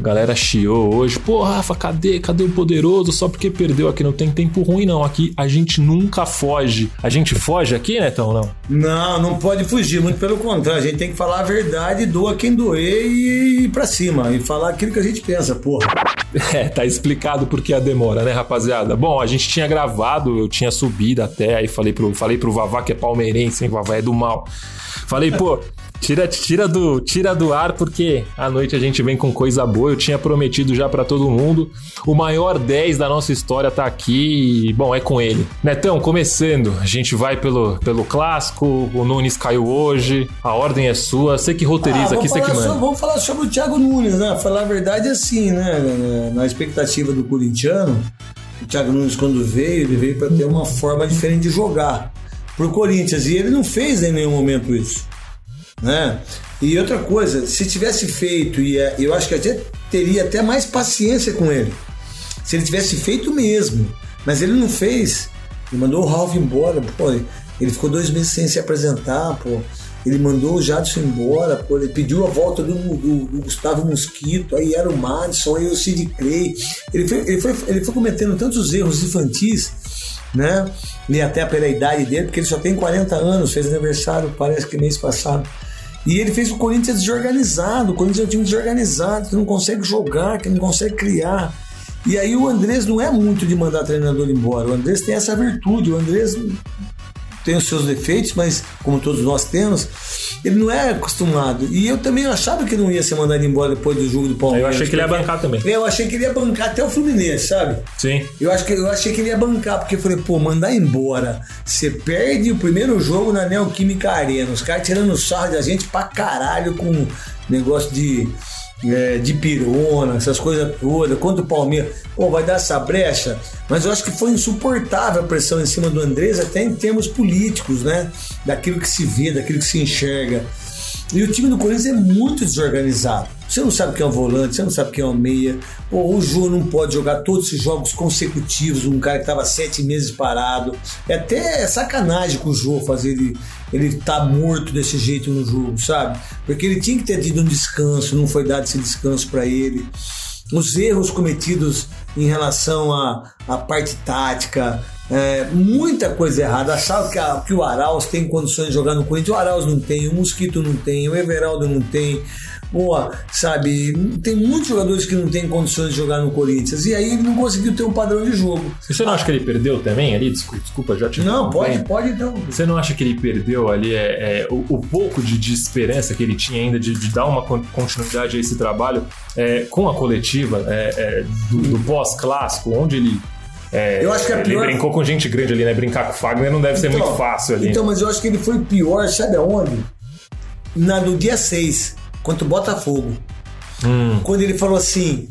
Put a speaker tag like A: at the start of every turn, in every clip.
A: A galera chiou hoje. Pô, Rafa, cadê? Cadê o poderoso? Só porque perdeu aqui não tem tempo ruim, não. Aqui a gente nunca foge. A gente foge aqui, Netão, não?
B: Não, não pode fugir. Muito pelo contrário. A gente tem que falar a verdade, doa quem doer e ir pra cima. E falar aquilo que a gente pensa, porra.
A: É, tá explicado por que a demora, né, rapaziada? Bom, a gente tinha gravado, eu tinha subido até, aí falei pro, falei pro Vavá, que é palmeirense, hein? Vavá é do mal. Falei, pô, Tira, tira, do, tira do ar porque à noite a gente vem com coisa boa. Eu tinha prometido já para todo mundo. O maior 10 da nossa história tá aqui e, bom, é com ele. Netão, começando, a gente vai pelo, pelo clássico. O Nunes caiu hoje, a ordem é sua. Você que roteiriza
B: Ah,
A: aqui, você que manda.
B: sobre- vamos falar sobre o Thiago Nunes, né? Falar a verdade assim, né? Na expectativa do corintiano, o Thiago Nunes, quando veio, ele veio para ter uma forma diferente de jogar pro Corinthians. E ele não fez em nenhum momento isso. Né? E outra coisa, se tivesse feito, e é, eu acho que até teria até mais paciência com ele. Se ele tivesse feito mesmo, mas ele não fez. Ele mandou o Ralf embora, pô, ele ficou dois meses sem se apresentar, pô. Ele mandou o Jadson embora, pô, ele pediu a volta do, do- do Gustavo Mosquito, aí era o Madison, aí o Sid Clay. Ele foi, ele, foi, ele foi cometendo tantos erros infantis, né? E até pela idade dele, porque ele só tem 40 anos, fez aniversário, parece que mês passado. E ele fez o Corinthians desorganizado. O Corinthians é um time desorganizado, que não consegue jogar, que não consegue criar. E aí o Andrés não é muito de mandar treinador embora. O Andrés tem essa virtude. O Andrés tem os seus defeitos, mas como todos nós temos, ele não é acostumado. E eu também achava que não ia ser mandado embora depois do jogo do
A: Eu
B: Palmeiras.
A: achei que ele ia bancar também.
B: Eu achei que ele ia bancar até o Fluminense, sabe?
A: Sim.
B: Eu, acho que, eu achei que ele ia bancar, porque eu falei, pô, mandar embora. Você perde o primeiro jogo na Neoquímica Arena. Os caras tirando sarro da gente pra caralho com negócio de, é, de pirona, essas coisas todas. Contra o Palmeiras. Pô, vai dar essa brecha. Mas eu acho que foi insuportável a pressão em cima do Andrés, até em termos políticos, né? Daquilo que se vê, daquilo que se enxerga. E o time do Corinthians é muito desorganizado. Você não sabe quem é o volante, você não sabe quem é o meia. O Jô não pode jogar todos esses jogos consecutivos, um cara que estava sete meses parado. É até sacanagem com o Jô fazer ele, ele tá morto desse jeito no jogo, sabe? Porque ele tinha que ter tido um descanso, não foi dado esse descanso para ele. Os erros cometidos em relação à, à parte tática, é, muita coisa errada. Achava que, a- que o Arauz tem condições de jogar no Corinthians. O Arauz não tem, o Mosquito não tem, o Everaldo não tem. Boa, sabe? Tem muitos jogadores que não têm condições de jogar no Corinthians. E aí ele não conseguiu ter um padrão de jogo.
A: Você não acha que ele perdeu também ali? Desculpa, desculpa já te
B: Não, pode,
A: interrompendo.
B: pode então.
A: Você não acha que ele perdeu ali é, é, o, o pouco de, de esperança que ele tinha ainda de, de dar uma con- continuidade a esse trabalho é, com a coletiva é, é, do, do pós-clássico, onde ele. é,
B: Eu acho que a
A: ele
B: pior-
A: brincou com gente grande ali, né? Brincar com o Fagner não deve ser muito fácil ali.
B: Então, mas eu acho que ele foi pior, sabe aonde? Na, no dia 6, contra o Botafogo.
A: Hum.
B: Quando ele falou assim,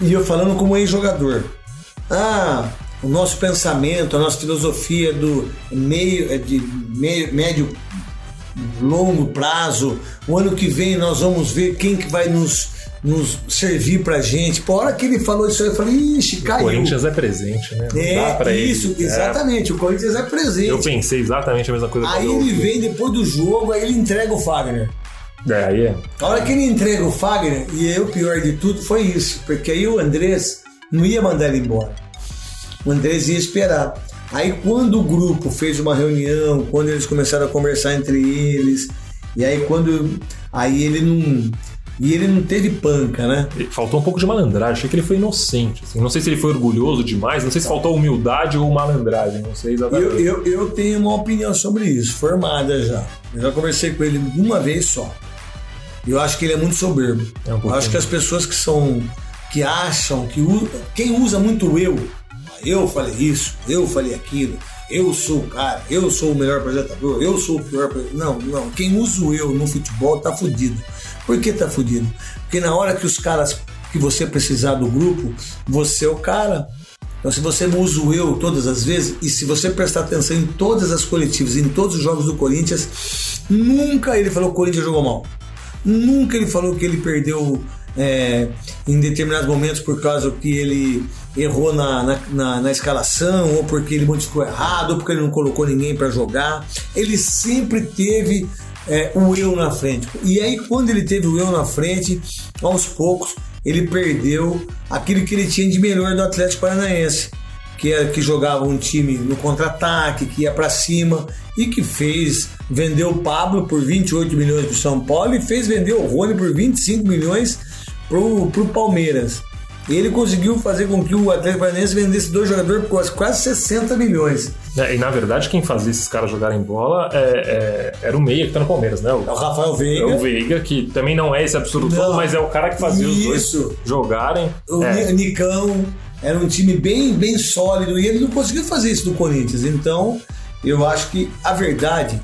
B: e eu falando como ex-jogador. Ah, o nosso pensamento, a nossa filosofia do meio, é de meio, médio, longo prazo. O ano que vem nós vamos ver quem que vai nos, nos servir pra gente. Por hora que ele falou isso aí, eu falei, ixi,
A: o
B: caiu.
A: Corinthians é presente, né? Não
B: É,
A: pra ele.
B: isso,
A: É.
B: exatamente. O Corinthians é presente.
A: Eu pensei exatamente a mesma coisa.
B: Aí ele vem depois do jogo, aí ele entrega o Fagner.
A: É, aí é.
B: A hora que ele entrega o Fagner, e aí o pior de tudo foi isso, porque aí o Andrés não ia mandar ele embora. O Andrés ia esperar. Aí quando o grupo fez uma reunião, quando eles começaram a conversar entre eles, e aí quando. Aí ele não. E ele não teve panca, né?
A: Faltou um pouco de malandragem, achei que ele foi inocente. assim. Não sei se ele foi orgulhoso demais, não sei se faltou humildade ou malandragem, não sei exatamente.
B: Eu, eu, eu tenho uma opinião sobre isso, formada já. Eu já conversei com ele uma vez só. Eu acho que ele é muito soberbo.
A: É um
B: eu acho que as pessoas que são. que acham, que quem usa muito eu, eu falei isso, eu falei aquilo, eu sou o cara, eu sou o melhor apresentador, eu sou o pior. Não, não. Quem usa o eu no futebol tá fudido. Por que tá fudido? Porque na hora que os caras que você precisar do grupo, você é o cara. Então, se você usa o eu todas as vezes, e se você prestar atenção em todas as coletivas, em todos os jogos do Corinthians, nunca ele falou que o Corinthians jogou mal. Nunca ele falou que ele perdeu é, em determinados momentos por causa que ele errou na, na, na- na escalação, ou porque ele modificou errado, ou porque ele não colocou ninguém para jogar. Ele sempre teve é, o eu na frente. E aí, quando ele teve o eu na frente, aos poucos, ele perdeu aquilo que ele tinha de melhor do Atlético Paranaense, que era que jogava um time no contra-ataque, que ia para cima e que fez vendeu o Pablo por 28 milhões para São Paulo e fez vender o Rony por 25 milhões pro, pro Palmeiras. Ele conseguiu fazer com que o Atlético Paranaense vendesse dois jogadores por quase 60 milhões.
A: É, e na verdade, quem fazia esses caras jogarem bola é, é, era o Meia que tá no Palmeiras, né? O,
B: é o Rafael Veiga.
A: É o Veiga, que também não é esse absurdo todo, mas é o cara que fazia Isso. os dois jogarem.
B: O
A: é.
B: Nicão era um time bem, bem sólido e ele não conseguiu fazer isso no Corinthians. Então, eu acho que a verdade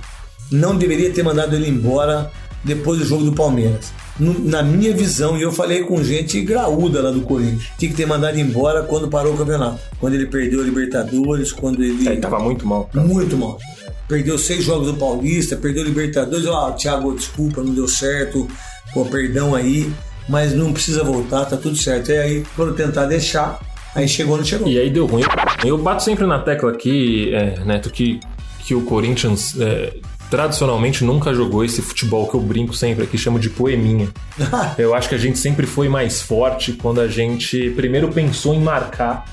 B: não deveria ter mandado ele embora depois do jogo do Palmeiras na minha visão, e eu falei com gente graúda lá do Corinthians, tinha que ter mandado embora quando parou o campeonato. Quando ele perdeu a Libertadores, quando ele.
A: É, ele tava muito mal.
B: Cara. Muito mal. Perdeu seis jogos do Paulista, perdeu a Libertadores. Ah, Thiago, desculpa, não deu certo. Pô, perdão aí. Mas não precisa voltar, tá tudo certo. E aí, quando tentar deixar, aí chegou, não chegou.
A: E aí deu ruim. Eu bato sempre na tecla aqui, é, Neto, que, que o Corinthians é, tradicionalmente nunca jogou esse futebol que eu brinco sempre aqui, chamo de poeminha. eu acho que a gente sempre foi mais forte quando a gente primeiro pensou em marcar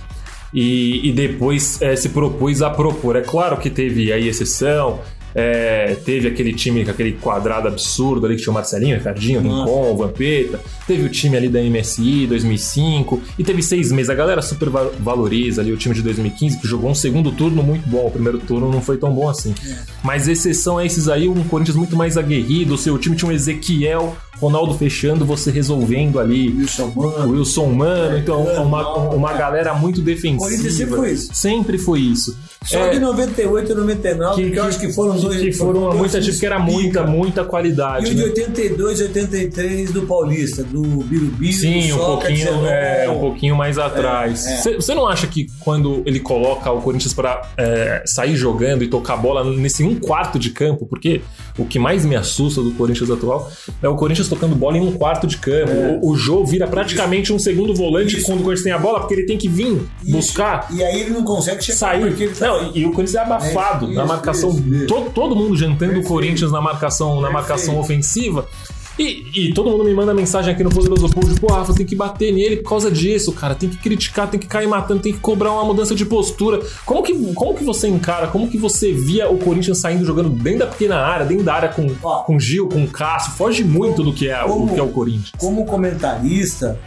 A: e, e depois é, se propôs a propor. É claro que teve aí exceção, é, teve aquele time com aquele quadrado absurdo ali que tinha o Marcelinho, Ricardinho, Rincon, Vampeta. Teve o time ali da MSI 2005 e teve seis meses. A galera super valoriza ali o time de 2015 que jogou um segundo turno muito bom. O primeiro turno não foi tão bom assim. É. Mas exceção a esses aí, um Corinthians muito mais aguerrido. O seu time tinha um Ezequiel Ronaldo fechando, você resolvendo ali.
B: Wilson Mano.
A: Wilson Mano. Então, uma, uma galera muito defensiva.
B: Corinthians sempre foi isso.
A: Sempre foi isso.
B: Só é, de 98 e 99, que, que eu acho que foram dois.
A: Que foram, foram muita gente que era muita, muita qualidade.
B: E o de 82 e 83 do Paulista, do Birubiru.
A: Sim, um pouquinho, é, um pouquinho mais atrás. É, é. Você não acha que quando ele coloca o Corinthians para é, sair jogando e tocar bola nesse um quarto de campo, porque o que mais me assusta do Corinthians atual é o Corinthians tocando bola em um quarto de campo. É. O, o Jô vira praticamente um segundo volante Isso. quando o Corinthians tem a bola, porque ele tem que vir Isso. buscar.
B: E aí ele não consegue chegar.
A: Sair. Tá... Não, e o Corinthians é abafado é. na marcação. Todo, todo mundo jantando o Corinthians na marcação, na marcação ofensiva. E, e, todo mundo me manda mensagem aqui no Poderoso Pool de, pô, Rafa, tem que bater nele por causa disso, cara. Tem que criticar, tem que cair matando, tem que cobrar uma mudança de postura. Como que, como que você encara, como que você via o Corinthians saindo jogando dentro da pequena área, dentro da área com, Ó, com Gil, com Cássio? Foge muito do que é, como, o que é o Corinthians.
B: Como comentarista,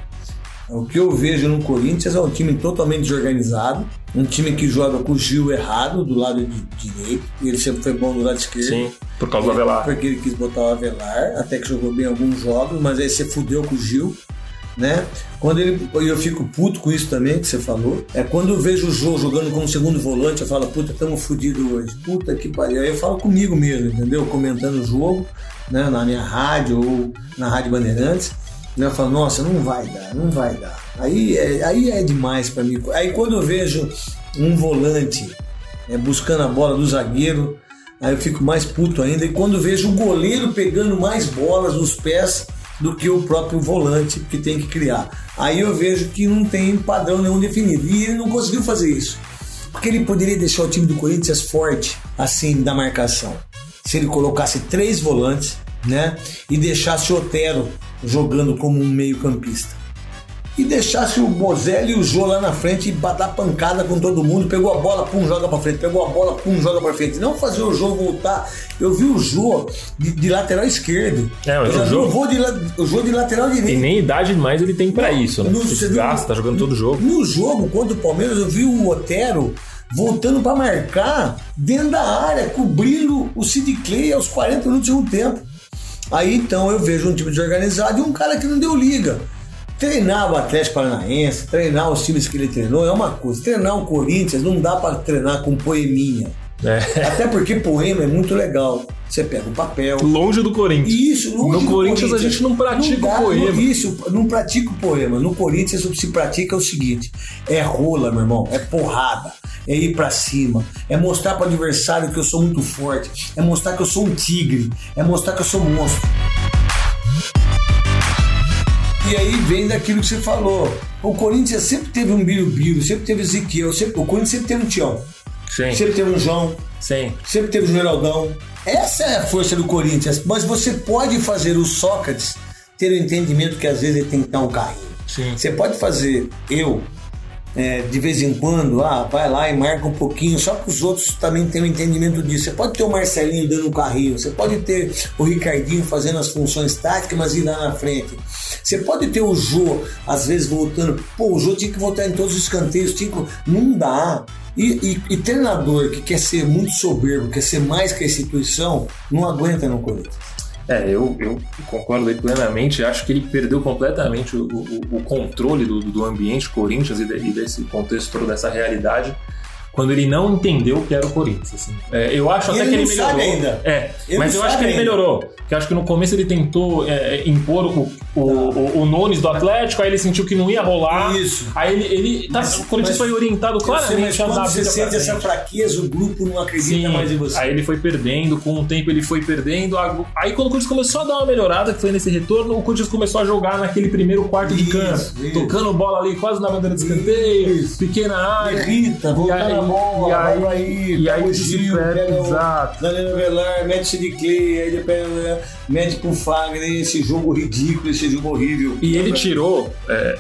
B: o que eu vejo no Corinthians é um time totalmente desorganizado, um time que joga com o Gil errado do lado direito, e ele sempre foi bom do lado esquerdo.
A: Sim, por causa do Avelar.
B: Porque ele quis botar o Avelar, até que jogou bem alguns jogos, mas aí você fudeu com o Gil. Né? Quando ele, eu fico puto com isso também que você falou. É quando eu vejo o Jô jogando como segundo volante, eu falo, puta, estamos fodidos hoje. Puta que pariu. Aí eu falo comigo mesmo, entendeu? Comentando o jogo, né? Na minha rádio ou na Rádio Bandeirantes. Né? Eu falo, nossa, não vai dar, não vai dar. Aí é, aí é demais para mim. Aí quando eu vejo um volante é, buscando a bola do zagueiro, aí eu fico mais puto ainda. E quando vejo o goleiro pegando mais bolas nos pés do que o próprio volante que tem que criar. Aí eu vejo que não tem padrão nenhum definido. E ele não conseguiu fazer isso. Porque ele poderia deixar o time do Corinthians forte, assim, da marcação. Se ele colocasse três volantes, né? E deixasse o Otero jogando como um meio-campista. E deixasse o Bozelli e o Jô lá na frente e bater pancada com todo mundo. Pegou a bola, pum, joga pra frente. Pegou a bola, pum, joga pra frente. Não fazer o Jô voltar. Eu vi o Jô de, de lateral esquerdo.
A: É, mas
B: eu
A: o Jô...
B: vou de, o Jô de lateral direito.
A: E nem idade mais ele tem pra isso, né? No, você gasta, tá jogando todo jogo.
B: No jogo contra o Palmeiras, eu vi o Otero voltando para marcar dentro da área, cobrindo o Sid Clay aos 40 minutos de um tempo. Aí então eu vejo um time desorganizado e um cara que não deu liga. Treinar o Atlético Paranaense, treinar os times que ele treinou é uma coisa. Treinar o Corinthians não dá para treinar com poeminha. É. Até porque poema é muito legal. Você pega o papel.
A: Longe do Corinthians.
B: Isso, longe
A: no do Corinthians, Corinthians a gente não pratica não dá, o poema.
B: Isso, não pratica o poema. No Corinthians o que se pratica é o seguinte: é rola, meu irmão, é porrada é ir para cima, é mostrar para o adversário que eu sou muito forte, é mostrar que eu sou um tigre, é mostrar que eu sou um monstro. E aí vem daquilo que você falou. O Corinthians sempre teve um Birubiru, sempre teve Ezequiel, sempre, o Corinthians sempre teve um Tião. Sim. Sempre teve um João.
A: Sim.
B: Sempre teve o Geraldão. Essa é a força do Corinthians. Mas você pode fazer o Sócrates ter o entendimento que às vezes ele tem que dar um carrinho.
A: Sim.
B: Você pode fazer, eu, é, de vez em quando, ah, vai lá e marca um pouquinho, só que os outros também têm um entendimento disso. Você pode ter o Marcelinho dando um carrinho, você pode ter o Ricardinho fazendo as funções táticas, mas ir lá na frente. Você pode ter o Jô, às vezes, voltando. Pô, o Jô tinha que voltar em todos os escanteios, tinha que... não dá. E, e, e, treinador que quer ser muito soberbo, quer ser mais que a instituição, não aguenta no Corinthians.
A: É, eu, eu concordo plenamente. Acho que ele perdeu completamente o, o, o controle do, do ambiente Corinthians e, de, e desse contexto todo, dessa realidade quando ele não entendeu que era o Corinthians. Assim. É, eu acho
B: e
A: até
B: ele
A: que ele
B: não
A: melhorou.
B: sabe ainda.
A: É,
B: Ele
A: mas eu acho que ele
B: ainda.
A: melhorou. Porque eu acho que no começo ele tentou é, impor o, o, o, o Nunes do Atlético, aí ele sentiu que não ia rolar.
B: Isso.
A: Aí ele. ele tá,
B: Mas-
A: o Corinthians foi orientado
B: Eu sei, mas
A: claramente a
B: quando
A: a
B: você sente essa fraqueza, o grupo não acredita
A: Sim,
B: mais em você.
A: aí ele foi perdendo, com o tempo ele foi perdendo. Aí quando o Corinthians começou a dar uma melhorada, que foi nesse retorno, o Corinthians começou a jogar naquele primeiro quarto de
B: Isso,
A: campo,
B: isso.
A: tocando bola ali quase na bandeira de escanteio,
B: Isso.
A: pequena área.
B: Irrita, voltar
A: e aí-
B: aí,
A: e aí
B: Gil, pega
A: exato.
B: Danilo Velar, mete de Clay, aí ele pega, mete pro Fagner, esse jogo ridículo, esse jogo horrível.
A: E ele tirou, é,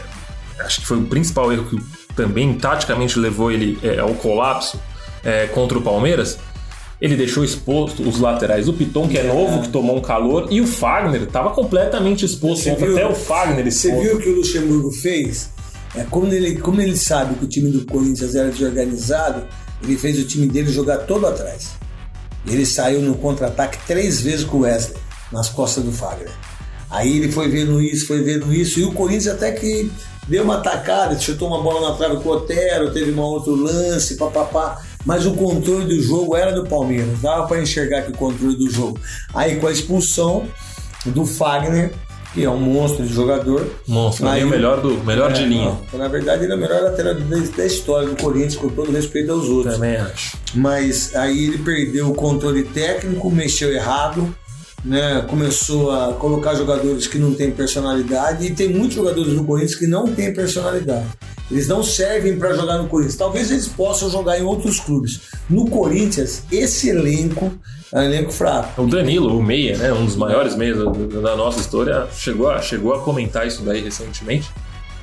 A: acho que foi o principal erro que também taticamente levou ele é, ao colapso é, contra o Palmeiras. Ele deixou exposto os laterais, o Piton, que é novo, que tomou um calor, e o Fagner estava completamente exposto.
B: Você viu-
A: até o Fagner
B: Você
A: exposto.
B: viu o que o Luxemburgo fez? É, como, ele, como ele sabe que o time do Corinthians era desorganizado, ele fez o time dele jogar todo atrás. Ele saiu no contra-ataque três vezes com o Wesley, nas costas do Fagner. Aí ele foi vendo isso, foi vendo isso, e o Corinthians até que deu uma atacada, chutou uma bola na trave com o Otero, teve um outro lance, papapá. Mas o controle do jogo era do Palmeiras, dava para enxergar que o controle do jogo. Aí com a expulsão do Fagner, que é um monstro de jogador,
A: Monstro,
B: Aí-
A: aí, o melhor, do, melhor de
B: é,
A: linha.
B: não, na verdade, ele é o melhor lateral da, história do Corinthians, com todo respeito aos outros.
A: Também acho.
B: Mas aí ele perdeu o controle técnico, mexeu errado, né? começou a colocar jogadores que não têm personalidade e tem muitos jogadores no Corinthians que não têm personalidade. Eles não servem para jogar no Corinthians. Talvez eles possam jogar em outros clubes. No Corinthians, esse elenco é um elenco fraco.
A: O Danilo, o meia, né, um dos maiores meias da, nossa história, chegou a, chegou a comentar isso daí recentemente.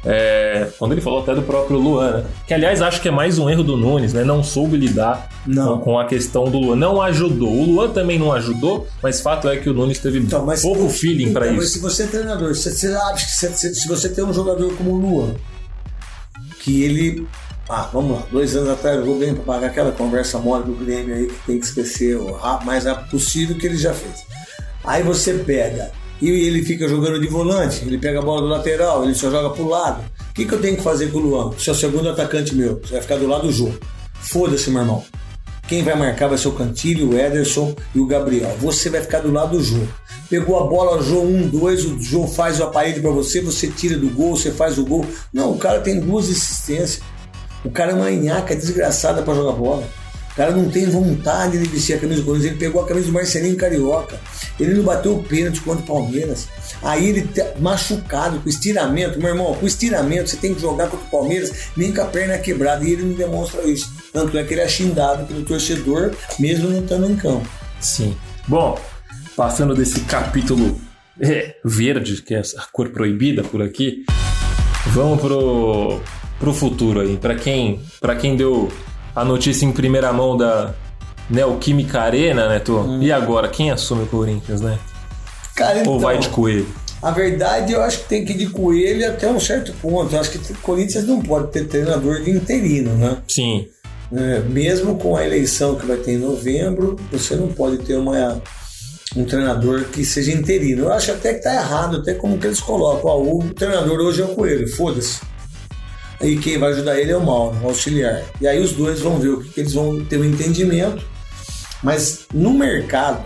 A: É, quando ele falou até do próprio Luan, né? Que aliás acho que é mais um erro do Nunes, né? Não soube lidar
B: Não.
A: Com, a questão do Luan. Não ajudou. O Luan também não ajudou, mas fato é que o Nunes teve
B: Então, mas
A: pouco feeling
B: então,
A: pra
B: mas
A: isso.
B: se você é treinador, você, você acha que se, se- se você tem um jogador como o Luan, que ele. Ah, vamos lá, dois anos atrás jogou bem para pagar aquela conversa mole do Grêmio aí que tem que esquecer o mais rápido possível que ele já fez. Aí você pega e ele fica jogando de volante, ele pega a bola do lateral, ele só joga pro lado. O que, que eu tenho que fazer com o Luan? Você é o segundo atacante meu, você vai ficar do lado do jogo. Foda-se, meu irmão. Quem vai marcar vai ser o Cantilho, o Ederson e o Gabriel. Você vai ficar do lado do Jô. Pegou a bola, Jô 1, 2, o Jô faz a parede pra você, você tira do gol, você faz o gol. Não, o cara tem duas assistências. O cara é uma nhaca desgraçada pra jogar bola. O cara não tem vontade de vestir a camisa do Corinthians. Ele pegou a camisa do Marcelinho Carioca. Ele não bateu o pênalti contra o Palmeiras. Aí ele tá machucado, com estiramento. Meu irmão, com estiramento você tem que jogar contra o Palmeiras nem com a perna quebrada. E ele não demonstra isso. Tanto é que ele é xingado pelo torcedor, mesmo não estando em campo.
A: Sim. Bom, passando desse capítulo é, verde, que é a cor proibida por aqui, vamos pro, pro futuro aí. Pra quem, pra quem deu a notícia em primeira mão da Neoquímica Arena, né, Tô? E agora, quem assume o Corinthians, né?
B: Cara, então,
A: Ou vai de coelho?
B: a verdade eu acho que tem que ir de coelho até um certo ponto. Eu acho que o Corinthians não pode ter treinador de interino, né?
A: Sim.
B: É, mesmo com a eleição que vai ter em novembro, você não pode ter uma, um treinador que seja interino. Eu acho até que tá errado, até como que eles colocam. O treinador hoje é o Coelho, foda-se. Aí quem vai ajudar ele é o Mauro, o auxiliar. E aí os dois vão ver o que, que eles vão ter um entendimento. Mas no mercado,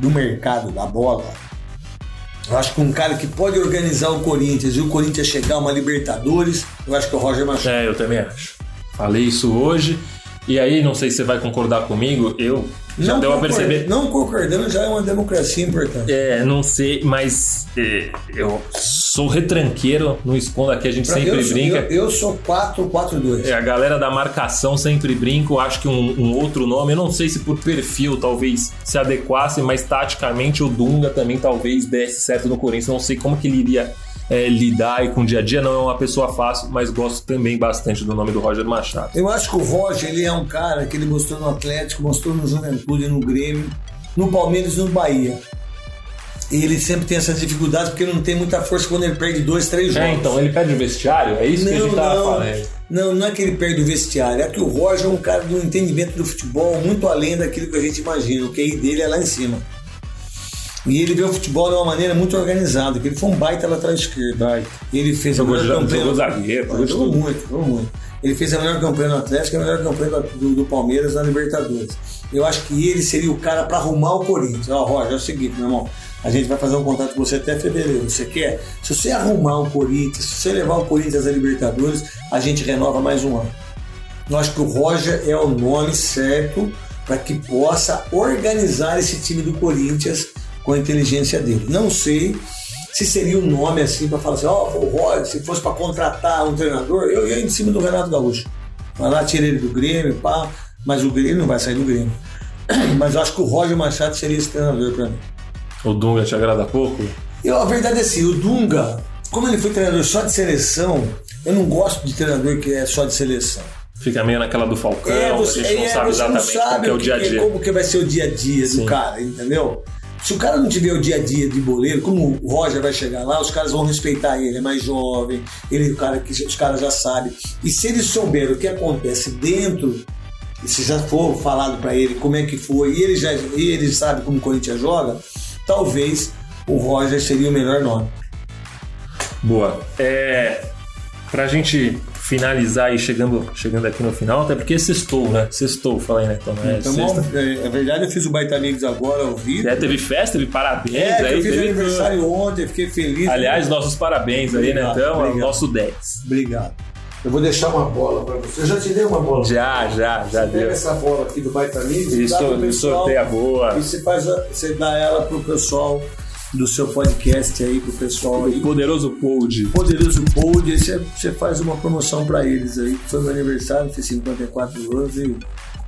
B: no mercado da bola, eu acho que um cara que pode organizar o Corinthians e o Corinthians chegar a uma Libertadores, eu acho que é o Roger Machado.
A: É, eu também acho. Falei isso hoje. E aí, não sei se você vai concordar comigo, eu já deu a perceber.
B: Não concordando já é uma democracia importante.
A: É, não sei, mas é, eu sou retranqueiro, não escondo aqui, a gente
B: Pra-
A: sempre
B: eu, sou-
A: brinca.
B: Eu, eu sou 4-4-2.
A: É, a galera da marcação sempre brinca, eu acho que um, um outro nome, eu não sei se por perfil talvez se adequasse, mas taticamente o Dunga também talvez desse certo no Corinthians, não sei como que ele iria é, lidar aí com o dia a dia. Não é uma pessoa fácil, mas gosto também bastante do nome do Roger Machado.
B: Eu acho que o Roger ele é um cara que ele mostrou no Atlético, mostrou no Juventude, no Grêmio, no Palmeiras e no Bahia. E ele sempre tem essas dificuldades porque ele não tem muita força quando ele perde dois, três jogos.
A: É, então, ele perde o vestiário? É isso que a gente tava
B: não,
A: falando.
B: Não, não é que ele perde o vestiário, é que o Roger é um cara do entendimento do futebol muito além daquilo que a gente imagina. O QI dele é lá em cima. E ele vê o futebol de uma maneira muito organizada, que ele foi um baita lateral esquerdo.
A: Vai.
B: Ele fez
A: Jogou,
B: a melhor
A: jogou,
B: campanha.
A: zagueiro, jogou,
B: Jogou muito, jogou muito. Ele fez a melhor campanha no Atlético e a melhor campanha do, do Palmeiras na Libertadores. Eu acho que ele seria o cara para arrumar o Corinthians. Ó, Roger, é o seguinte, meu irmão. A gente vai fazer um contato com você até fevereiro. Você quer? Se você arrumar o Corinthians, se você levar o Corinthians à Libertadores, a gente renova mais um ano. Eu acho que o Roger é o nome certo para que possa organizar esse time do Corinthians com a inteligência dele. Não sei se seria um nome assim para falar assim, ó, o Roger, se fosse para contratar um treinador, eu ia em cima do Renato Gaúcho. Vai lá, tira ele do Grêmio, pá, mas o Grêmio não vai sair do Grêmio. Mas eu acho que o Roger Machado seria esse treinador para mim.
A: O Dunga te agrada pouco?
B: Eu, a verdade é assim, o Dunga, como ele foi treinador só de seleção, eu não gosto de treinador que é só de seleção.
A: Fica meio naquela do Falcão,
B: É, você,
A: a gente não
B: é,
A: sabe
B: você não
A: exatamente como
B: sabe
A: que é o dia a dia.
B: como que vai ser o dia a dia
A: Sim.
B: do cara, entendeu? Se o cara não tiver o dia a dia de boleiro, como o Roger vai chegar lá, os caras vão respeitar ele, é mais jovem, ele é o cara que os caras já sabem. E se eles souberem o que acontece dentro, se já for falado pra ele como é que foi, e ele já e ele sabe como o Corinthians joga, talvez o Roger seria o melhor nome.
A: Boa. É, pra gente finalizar aí, chegando, chegando aqui no final, até porque sextou, né? Sextou, falei, né? Então, é,
B: Então,
A: sexta.
B: é, é verdade, eu fiz o Baita Amigos agora ao vivo.
A: É, teve festa, teve parabéns
B: É,
A: aí.
B: eu fiz aniversário ontem, fiquei feliz.
A: Aliás, nossos parabéns aí, né?
B: Obrigado,
A: Então, é o
B: obrigado.
A: nosso 10.
B: Obrigado. Eu vou deixar uma bola para você. Eu já te dei uma bola.
A: Já, já, já
B: Pega
A: deu.
B: essa bola aqui do Baita Amigos e pessoal.
A: sorteia boa.
B: E você, faz você dá ela pro pessoal do seu podcast aí, pro pessoal aí.
A: Poderoso Pod.
B: Poderoso Pod, aí você, faz uma promoção para eles aí. Foi meu aniversário, fiz 54 anos e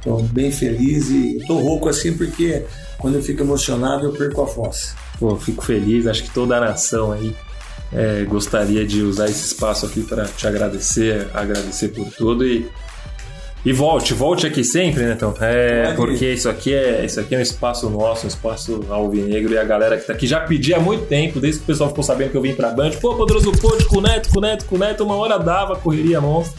B: tô bem feliz. E tô rouco assim porque quando eu fico emocionado eu perco a voz.
A: Pô, fico feliz, acho que toda a nação aí é, gostaria de usar esse espaço aqui para te agradecer, agradecer por tudo e, e volte, volte aqui sempre, né, então? É,
B: Pode.
A: porque isso aqui é isso aqui é um espaço nosso, um espaço alvinegro e a galera que tá aqui já pedia há muito tempo, desde que o pessoal ficou sabendo que eu vim pra Band, pô, poderoso Pod com o Neto, com o Neto, com o Neto, uma hora dava, correria monstra.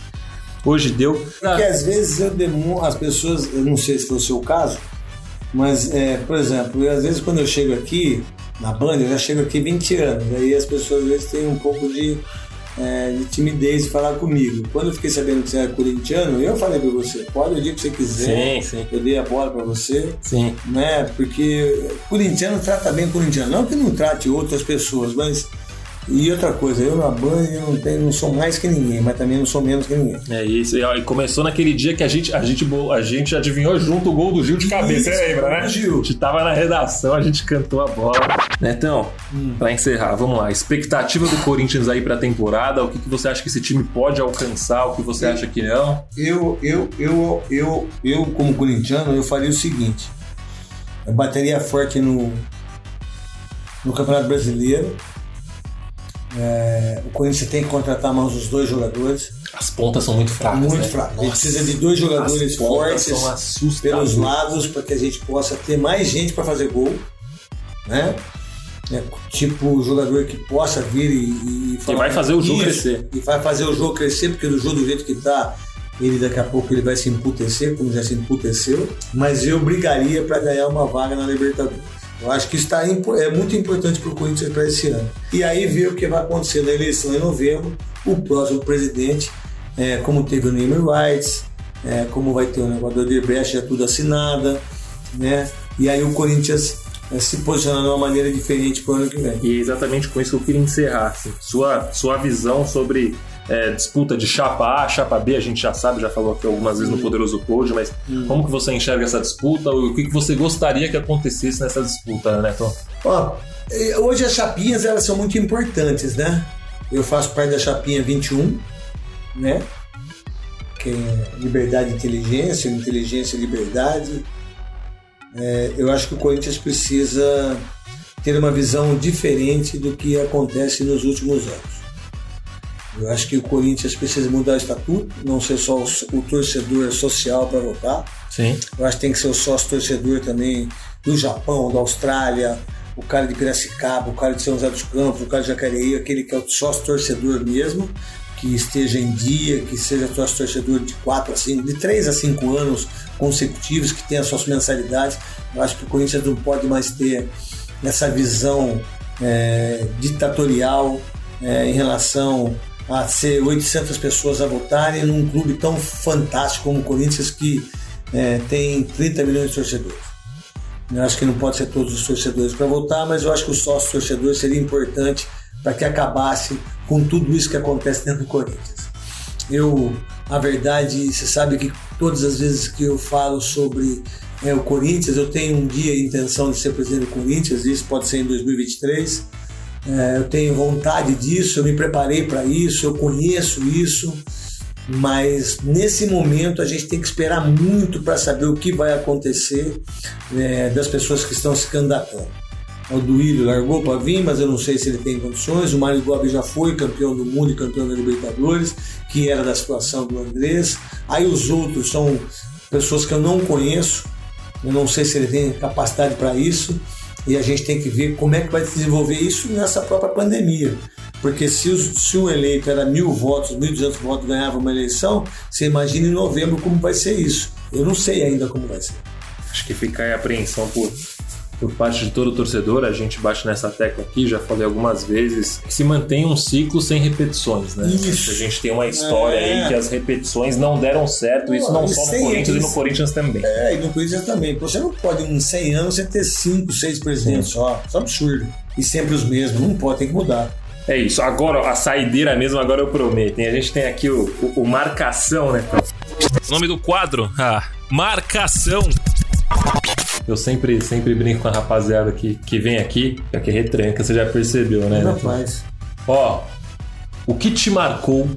A: Hoje deu.
B: Porque às vezes eu demo, as pessoas, eu não sei se foi o seu caso, mas, é, por exemplo, eu, às vezes quando eu chego aqui na banda, eu já chego aqui 20 anos, aí as pessoas às vezes têm um pouco de, é, de timidez de falar comigo. Quando eu fiquei sabendo que você era corintiano, eu falei pra você, pode o dia que você quiser,
A: Sim, sim.
B: eu dei a bola pra você,
A: Sim.
B: né? Porque corintiano trata bem corintiano, não que não trate outras pessoas, mas. E outra coisa, eu na Band eu não, tenho, não sou mais que ninguém, mas também não sou menos que ninguém.
A: É isso. E, começou naquele dia que a gente, a gente, a gente adivinhou junto o gol do Gil de cabeça.
B: Isso,
A: Você lembra, né?
B: Gil.
A: A gente tava na redação, a gente cantou a bola. Netão,
B: Hum.
A: pra encerrar, vamos lá. Expectativa do Corinthians aí pra temporada. O que, que você acha que esse time pode alcançar? O que você acha que não?
B: Eu, eu, eu, eu, eu, como corintiano, eu faria o seguinte: eu bateria forte no, no Campeonato Brasileiro. É, o Corinthians tem que contratar mais os dois jogadores.
A: As pontas são muito fracas.
B: muito
A: né?
B: fraco. Ele
A: Nossa,
B: precisa de dois jogadores fortes pelos lados para que a gente possa ter mais gente para fazer gol, né? É, tipo jogador que possa vir e, e
A: Que vai fazer o jogo
B: Isso,
A: crescer.
B: e vai fazer o jogo crescer porque do jogo do jeito que tá ele daqui a pouco ele vai se emputecer como já se emputeceu mas eu brigaria para ganhar uma vaga na Libertadores eu acho que isso tá é muito importante para o Corinthians para esse ano e aí ver o que vai acontecer na eleição em novembro o próximo presidente é, como teve o name rights é, como vai ter o negócio do Odebrecht já tudo assinada né e aí o Corinthians é, se posicionar de uma maneira diferente para o ano que vem
A: E é exatamente com isso que eu queria encerrar. assim. Sua, sua visão sobre é, disputa de chapa A, chapa B, a gente já sabe, já falou aqui algumas vezes no Poderoso Code, mas como que você enxerga essa disputa? O que, que você gostaria que acontecesse nessa disputa, né, Tom?
B: Ó, eh, hoje as chapinhas elas são muito importantes, né? Eu faço parte da chapinha 21, né? Que é liberdade e inteligência, inteligência e liberdade. É, eu acho que o Corinthians precisa ter uma visão diferente do que acontece nos últimos anos. Eu acho que o Corinthians precisa mudar o estatuto, não ser só o, o torcedor social para votar.
A: Sim.
B: Eu acho que tem que ser o sócio torcedor também do Japão, da Austrália, o cara de Piracicaba, o cara de São José dos Campos, o cara de Jacareí, aquele que é o sócio torcedor mesmo, que esteja em dia, que seja sócio torcedor de 4 a 5, de 3 a 5 anos consecutivos, que tenha suas mensalidades. Eu acho que o Corinthians não pode mais ter essa visão é, ditatorial é, em relação a ser 800 pessoas a votarem num clube tão fantástico como o Corinthians que é, tem 30 milhões de torcedores. Eu acho que não pode ser todos os torcedores para votar, mas eu acho que o sócio torcedor seria importante para que acabasse com tudo isso que acontece dentro do Corinthians. Eu, a verdade, você sabe que todas as vezes que eu falo sobre é, o Corinthians, eu tenho um dia a intenção de ser presidente do Corinthians, isso pode ser em 2023. É, eu tenho vontade disso, eu me preparei para isso, eu conheço isso, mas nesse momento a gente tem que esperar muito para saber o que vai acontecer é, das pessoas que estão se candidatando. O Duílio largou para vir, mas eu não sei se ele tem condições. O Mário Gobi já foi campeão do mundo e campeão da Libertadores, que era da situação do Andrés. Aí os outros são pessoas que eu não conheço, eu não sei se ele tem capacidade para isso e a gente tem que ver como é que vai desenvolver isso nessa própria pandemia. Porque se, os, se um eleito era mil votos, mil duzentos votos ganhava uma eleição, você imagina em novembro como vai ser isso. Eu não sei ainda como vai ser.
A: Acho que fica a apreensão por por parte de todo torcedor, a gente bate nessa tecla aqui, já falei algumas vezes, que se mantém um ciclo sem repetições, né?
B: Isso.
A: A gente tem uma história é. aí que as repetições não deram certo, isso não só no Corinthians anos. e no Corinthians também.
B: É, e no Corinthians também. Você não pode, em 100 anos, você ter 5, 6 presidentes Sim. só. Isso é absurdo. E sempre os mesmos. Não pode, tem que mudar.
A: É isso. Agora, a saideira mesmo, agora eu prometo. A gente tem aqui o, o, o Marcação, né? O nome do quadro? Ah, Marcação. Eu sempre, sempre brinco com a rapaziada que, que vem aqui, que aqui retranca, você já percebeu, né?
B: Rapaz.
A: Ó, o que te marcou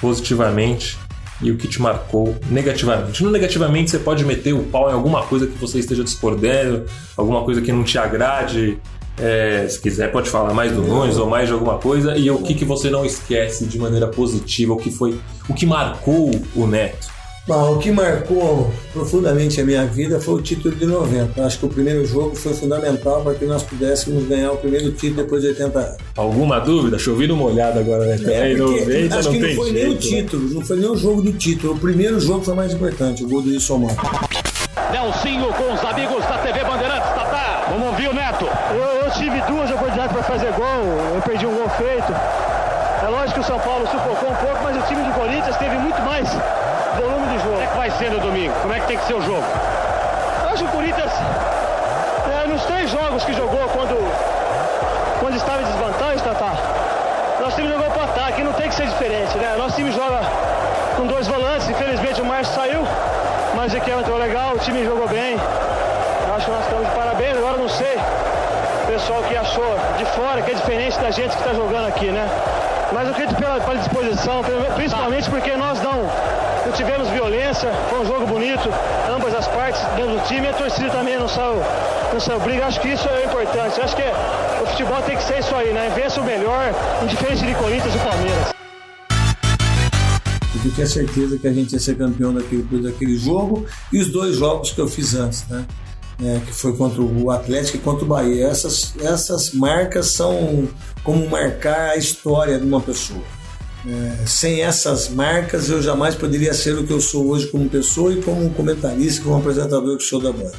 A: positivamente e o que te marcou negativamente. No negativamente, você pode meter o pau em alguma coisa que você esteja discordando, alguma coisa que não te agrade. É, se quiser, pode falar mais do Nunes ou mais de alguma coisa. E o que, que você não esquece de maneira positiva, o que foi, o que marcou o Neto.
B: Bom, o que marcou profundamente a minha vida foi o título de 90. Eu acho que o primeiro jogo foi fundamental para que nós pudéssemos ganhar o primeiro título depois de 80 anos.
A: Alguma dúvida? Chovendo molhado agora, né?
B: É, 90, acho não que não foi jeito, nem o né? título, não foi nem o jogo do título. O primeiro jogo foi mais importante, o gol do Wilson
C: Nelsinho com os amigos ser o jogo?
D: Acho que o Corinthians, é, nos três jogos que jogou quando, quando estava em desvantagem, Tatá, nosso time jogou para ataque, não tem que ser diferente, né? Nosso time joga com dois volantes, infelizmente o Márcio saiu, mas Ezequiel entrou legal, o time jogou bem. Acho que nós estamos de parabéns, agora não sei o pessoal que achou de fora que é diferente da gente que está jogando aqui, né? Mas eu acredito pela, pela disposição, principalmente porque nós não não tivemos violência, foi um jogo bonito, ambas as partes dentro do time, e a torcida também não saiu, não saiu briga, acho que isso é importante, acho que o futebol tem que ser isso aí, né, vença o melhor, indiferente de Corinthians e Palmeiras.
B: Eu tinha certeza que a gente ia ser campeão daquele, daquele jogo e os dois jogos que eu fiz antes, né? É, que foi contra o Atlético e contra o Bahia. Essas, essas marcas são como marcar a história de uma pessoa. É, sem essas marcas, eu jamais poderia ser o que eu sou hoje como pessoa e como comentarista, como apresentador que sou da banda.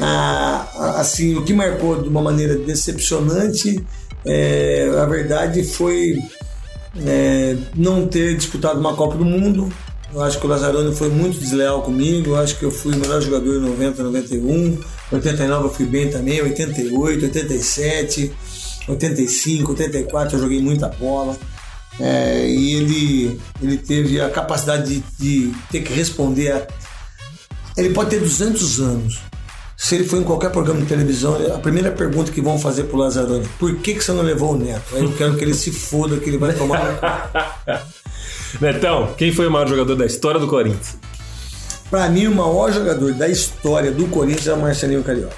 B: Ah, assim, o que marcou de uma maneira decepcionante, é, a verdade foi é, não ter disputado uma Copa do Mundo. Eu acho que o Lazzaroni foi muito desleal comigo. Eu acho que eu fui o melhor jogador em 90, 91. 89 eu fui bem também. 88, 87, 85, 84 eu joguei muita bola. É, e ele, ele teve a capacidade de, de, ter que responder a. Ele pode ter 200 anos. Se ele for em qualquer programa de televisão, a primeira pergunta que vão fazer pro Lazzaroni por que, que você não levou o Neto? Aí eu quero que ele se foda, que ele vai tomar.
A: Netão, quem foi o maior jogador da história do Corinthians?
B: Para mim, o maior jogador da história do Corinthians é o Marcelinho Carioca.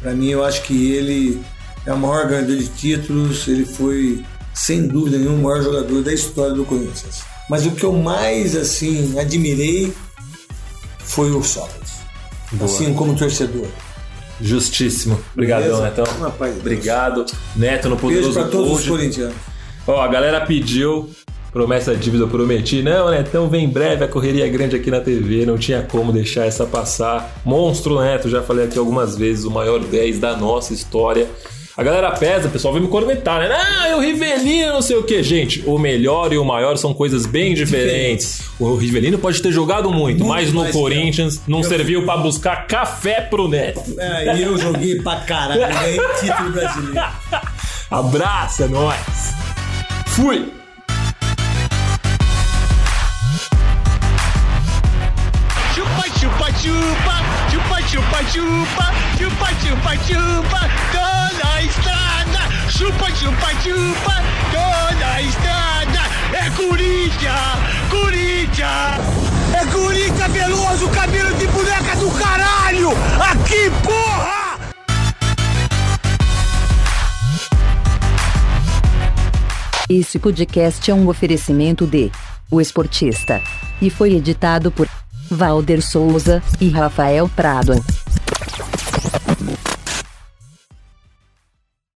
B: Para mim, eu acho que ele é o maior ganhador de títulos, ele foi, sem dúvida nenhuma, o maior jogador da história do Corinthians. Mas o que eu mais, assim, admirei foi o Sócrates. Assim, como torcedor.
A: Justíssimo. Obrigadão? Netão.
B: Uma paz de Deus.
A: Obrigado. Neto no
B: Beijo
A: Poderoso
B: pra todos os
A: Coach.
B: corintianos.
A: Ó, a galera pediu. Promessa dívida, eu prometi. Não, Netão vem em breve, a correria é grande aqui na TV, não tinha como deixar essa passar. Monstro Neto, já falei aqui algumas vezes, o maior 10 da nossa história. A galera pesa, o pessoal vem me cornetar, né? Ah, eu Rivelino, não sei o que. Gente, o melhor e o maior são coisas bem diferentes. O Rivelino pode ter jogado muito,
B: Muito
A: mas no
B: mais
A: Corinthians não
B: Eu-
A: serviu pra buscar café pro Neto.
B: É, e eu joguei pra caralho, ganhei título brasileiro.
A: Abraça, nós! Fui!
E: Chupa, chupa, chupa, chupa, chupa, chupa, chupa, chupa, chupa, toda estrada. Chupa, chupa, chupa, toda estrada. É Corinthians, Corinthians. É Corinthians Veloso, cabelo de boneca do caralho. Aqui, porra!
F: Esse podcast é um oferecimento de O Esportista e foi editado por Valder Souza e Rafael Prado.